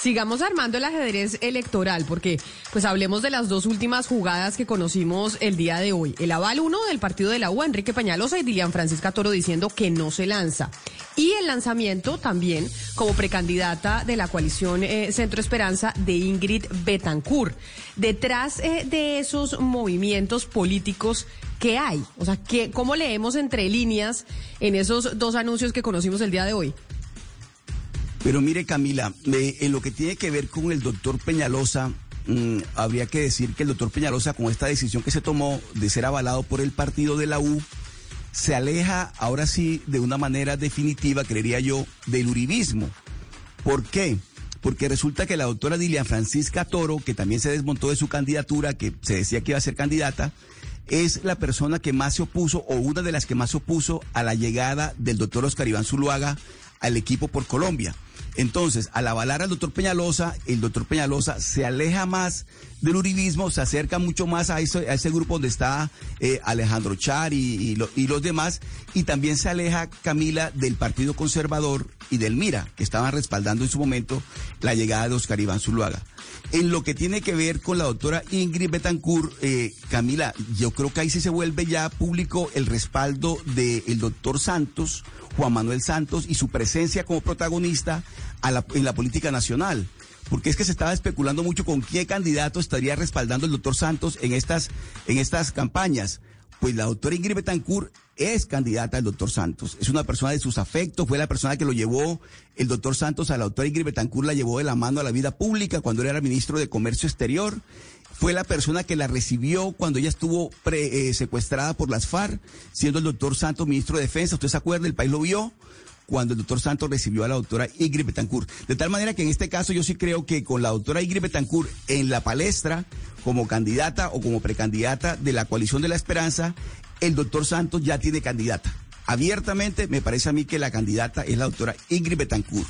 sigamos armando el ajedrez electoral, porque pues hablemos de las dos últimas jugadas que conocimos el día de hoy. El aval 1 del partido de la U, Enrique Peñalosa y Dilian Francisca Toro diciendo que no se lanza. Y el lanzamiento también como precandidata de la coalición eh, Centro Esperanza de Ingrid Betancourt. Detrás eh, de esos movimientos políticos, ¿qué hay? O sea, ¿qué, ¿cómo leemos entre líneas en esos dos anuncios que conocimos el día de hoy? Pero mire, Camila, en lo que tiene que ver con el doctor Peñalosa, mm, habría que decir que el doctor Peñalosa, con esta decisión que se tomó de ser avalado por el partido de la U, se aleja ahora sí de una manera definitiva, creería yo, del uribismo. ¿Por qué? Porque resulta que la doctora Dilian Francisca Toro, que también se desmontó de su candidatura, que se decía que iba a ser candidata, es la persona que más se opuso o una de las que más se opuso a la llegada del doctor Oscar Iván Zuluaga al equipo por Colombia. Entonces, al avalar al doctor Peñalosa, el doctor Peñalosa se aleja más del uribismo, se acerca mucho más a ese, grupo donde está eh, Alejandro Char y, y lo- y los demás, y también se aleja Camila del Partido Conservador y del Mira, que estaban respaldando en su momento la llegada de Oscar Iván Zuluaga. En lo que tiene que ver con la doctora Ingrid Betancourt, eh, Camila, yo creo que ahí sí se vuelve ya público el respaldo del doctor Santos, Juan Manuel Santos, y su presencia como protagonista en la política nacional. Porque es que se estaba especulando mucho con qué candidato estaría respaldando el doctor Santos en estas, en estas campañas. Pues la doctora Ingrid Betancourt es candidata al doctor Santos. Es una persona de sus afectos, fue la persona que lo llevó, el doctor Santos a la doctora Ingrid Betancourt la llevó de la mano a la vida pública cuando él era ministro de Comercio Exterior. Fue la persona que la recibió cuando ella estuvo pre- eh, secuestrada por las FARC, siendo el doctor Santos ministro de Defensa. ¿Usted se acuerda? El país lo vio cuando el doctor Santos recibió a la doctora Ingrid Betancourt. De tal manera que en este caso yo sí creo que con la doctora Ingrid Betancourt en la palestra, como candidata o como precandidata de la coalición de la esperanza, el doctor Santos ya tiene candidata. Abiertamente me parece a mí que la candidata es la doctora Ingrid Betancourt.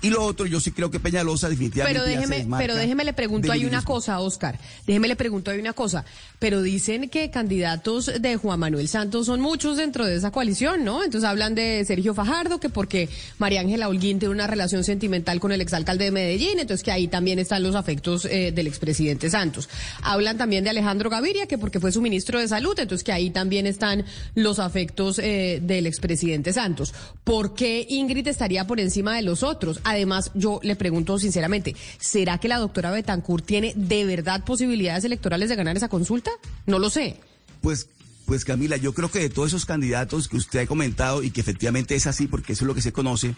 Y lo otro, yo sí creo que Peñalosa definitivamente Pero ya se déjeme, pero déjeme le pregunto hay una cosa, Oscar. Déjeme le pregunto hay una cosa. Pero dicen que candidatos de Juan Manuel Santos son muchos dentro de esa coalición, ¿no? Entonces hablan de Sergio Fajardo, que porque María Ángela Holguín tiene una relación sentimental con el exalcalde de Medellín, entonces que ahí también están los afectos eh, del expresidente Santos. Hablan también de Alejandro Gaviria, que porque fue su ministro de salud, entonces que ahí también están los afectos eh, del expresidente Santos. ¿Por qué Ingrid estaría por encima de los otros? Además, yo le pregunto sinceramente, ¿será que la doctora Betancourt tiene de verdad posibilidades electorales de ganar esa consulta? No lo sé. Pues, pues Camila, yo creo que de todos esos candidatos que usted ha comentado y que efectivamente es así porque eso es lo que se conoce,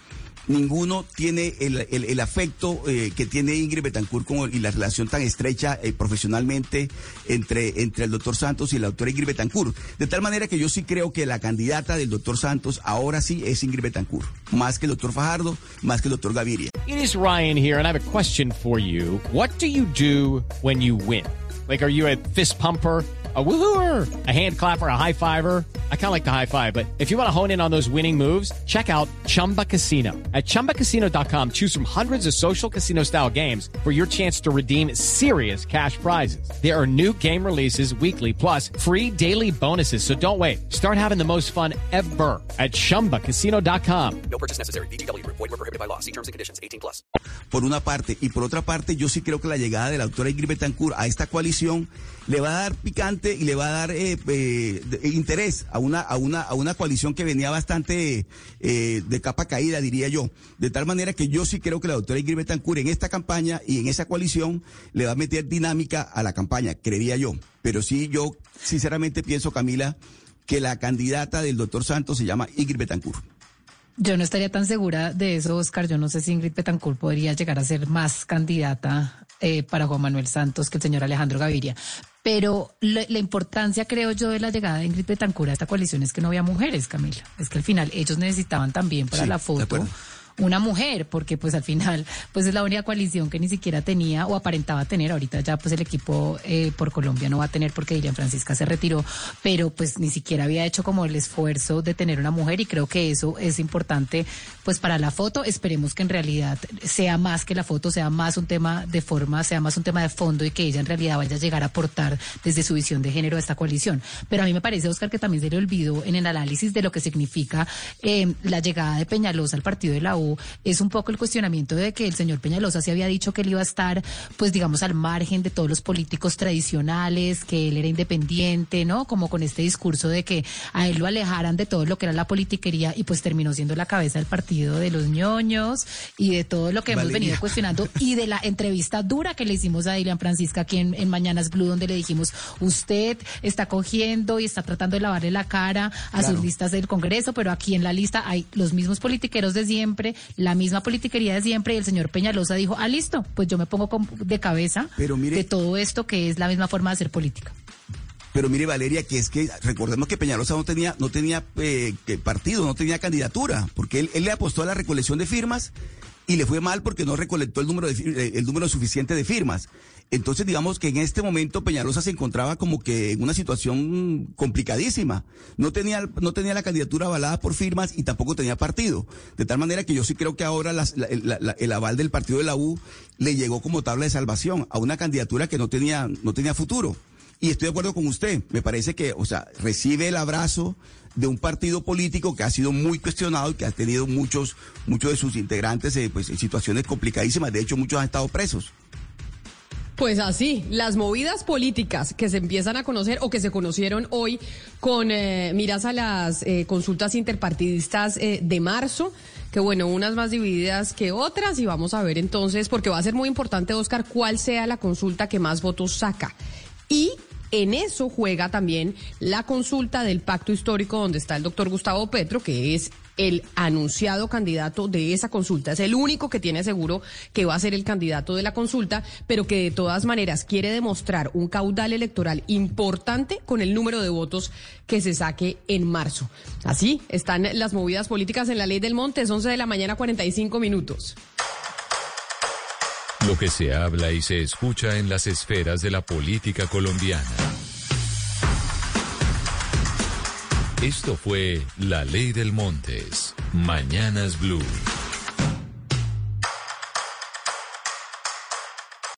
ninguno tiene el, el- afecto eh, que tiene Ingrid Betancourt con, y la relación tan estrecha eh, profesionalmente entre, entre el doctor Santos y la doctora Ingrid Betancourt. De tal manera que yo sí creo que la candidata del doctor Santos ahora sí es Ingrid Betancourt, más que el doctor Fajardo, más que el doctor Gaviria. It is Ryan here, and I have a question for you. What do you do when you win? Like, are you a fist pumper? A woohooer, a hand clapper, a high fiver. I kind of like the high five, but if you want to hone in on those winning moves, check out Chumba Casino. At chumbacasino.com, choose from hundreds of social casino style games for your chance to redeem serious cash prizes. There are new game releases weekly, plus free daily bonuses. So don't wait. Start having the most fun ever at chumbacasino.com. No purchase necessary. VGW Group. Void were prohibited by law. See terms and conditions. 18 plus. por una parte, y por otra parte, yo sí creo que la llegada de la doctora Ingrid Betancourt a esta coalición le va a dar picante y le va a dar eh, eh, interés a una, a, una, a una coalición que venía bastante eh, de capa caída, diría yo. De tal manera que yo sí creo que la doctora Ingrid Betancourt en esta campaña y en esa coalición le va a meter dinámica a la campaña, creería yo. Pero sí, yo sinceramente pienso, Camila, que la candidata del doctor Santos se llama Ingrid Betancourt. Yo no estaría tan segura de eso, Oscar. Yo no sé si Ingrid Betancourt podría llegar a ser más candidata eh, para Juan Manuel Santos que el señor Alejandro Gaviria. Pero la, importancia, creo yo, de la llegada de Ingrid Betancourt a esta coalición es que no había mujeres, Camila. Es que al final ellos necesitaban también para la foto una mujer, porque pues al final pues es la única coalición que ni siquiera tenía o aparentaba tener. Ahorita ya pues el equipo eh, por Colombia no va a tener porque Dilian Francisca se retiró, pero pues ni siquiera había hecho como el esfuerzo de tener una mujer y creo que eso es importante pues para la foto. Esperemos que en realidad sea más que la foto, sea más un tema de forma, sea más un tema de fondo y que ella en realidad vaya a llegar a aportar desde su visión de género a esta coalición. Pero a mí me parece, Oscar, que también se le olvidó en el análisis de lo que significa eh, la llegada de Peñalosa al partido de la U es un poco el cuestionamiento de que el señor Peñalosa se había dicho que él iba a estar, pues digamos, al margen de todos los políticos tradicionales, que él era independiente, ¿no? Como con este discurso de que a él lo alejaran de todo lo que era la politiquería y pues terminó siendo la cabeza del partido de los ñoños y de todo lo que hemos venido cuestionando y de la entrevista dura que le hicimos a Dilian Francisca aquí en, en Mañanas Blue, donde le dijimos, usted está cogiendo y está tratando de lavarle la cara a sus listas del Congreso, pero aquí en la lista hay los mismos politiqueros de siempre, la misma politiquería de siempre y el señor Peñalosa dijo, ah, listo, pues yo me pongo de cabeza de todo esto que es la misma forma de hacer política. Pero mire, Valeria, que es que recordemos que Peñalosa no tenía, no tenía eh, partido, no tenía candidatura, porque él, él, le apostó a la recolección de firmas y le fue mal porque no recolectó el número, de, eh, el número suficiente de firmas. Entonces, digamos que en este momento Peñalosa se encontraba como que en una situación complicadísima. No tenía, no tenía la candidatura avalada por firmas y tampoco tenía partido. De tal manera que yo sí creo que ahora el aval del partido de la U le llegó como tabla de salvación a una candidatura que no tenía, no tenía futuro. Y estoy de acuerdo con usted. Me parece que, o sea, recibe el abrazo de un partido político que ha sido muy cuestionado y que ha tenido muchos, muchos de sus integrantes eh, pues, en situaciones complicadísimas. De hecho, muchos han estado presos. Pues así, las movidas políticas que se empiezan a conocer o que se conocieron hoy con eh, miras a las eh, consultas interpartidistas de marzo, que bueno, unas más divididas que otras y vamos a ver entonces, porque va a ser muy importante, Oscar, cuál sea la consulta que más votos saca. Y en eso juega también la consulta del pacto histórico donde está el doctor Gustavo Petro, que es el anunciado candidato de esa consulta. Es el único que tiene seguro que va a ser el candidato de la consulta, pero que de todas maneras quiere demostrar un caudal electoral importante con el número de votos que se saque en marzo. Así están las movidas políticas en la ley del monte, es 11 de la mañana 45 minutos. Lo que se habla y se escucha en las esferas de la política colombiana. Esto fue La Ley del Montes. Mañanas Blue.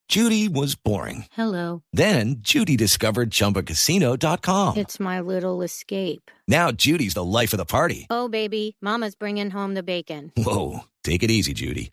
Judy was boring. Hello. Then Judy discovered chumbacasino.com. It's my little escape. Now Judy's the life of the party. Oh, baby, Mama's bringing home the bacon. Whoa. Take it easy, Judy.